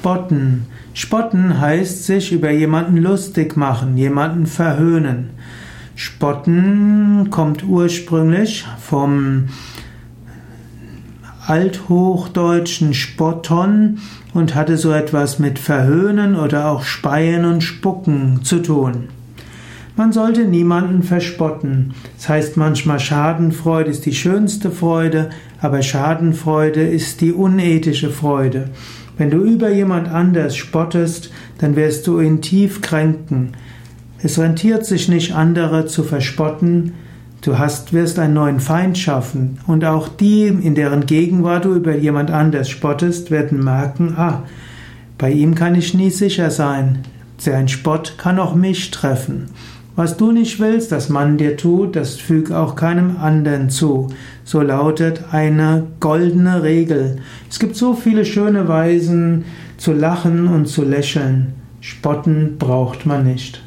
Spotten. Spotten heißt sich über jemanden lustig machen, jemanden verhöhnen. Spotten kommt ursprünglich vom althochdeutschen Spotton und hatte so etwas mit Verhöhnen oder auch Speien und Spucken zu tun. Man sollte niemanden verspotten. Das heißt manchmal, Schadenfreude ist die schönste Freude, aber Schadenfreude ist die unethische Freude. Wenn du über jemand anders spottest, dann wirst du ihn tief kränken. Es rentiert sich nicht, andere zu verspotten. Du hast, wirst einen neuen Feind schaffen. Und auch die, in deren Gegenwart du über jemand anders spottest, werden merken, ah, bei ihm kann ich nie sicher sein. Sein Spott kann auch mich treffen. Was du nicht willst, dass man dir tut, das füg auch keinem anderen zu. So lautet eine goldene Regel. Es gibt so viele schöne Weisen zu lachen und zu lächeln. Spotten braucht man nicht.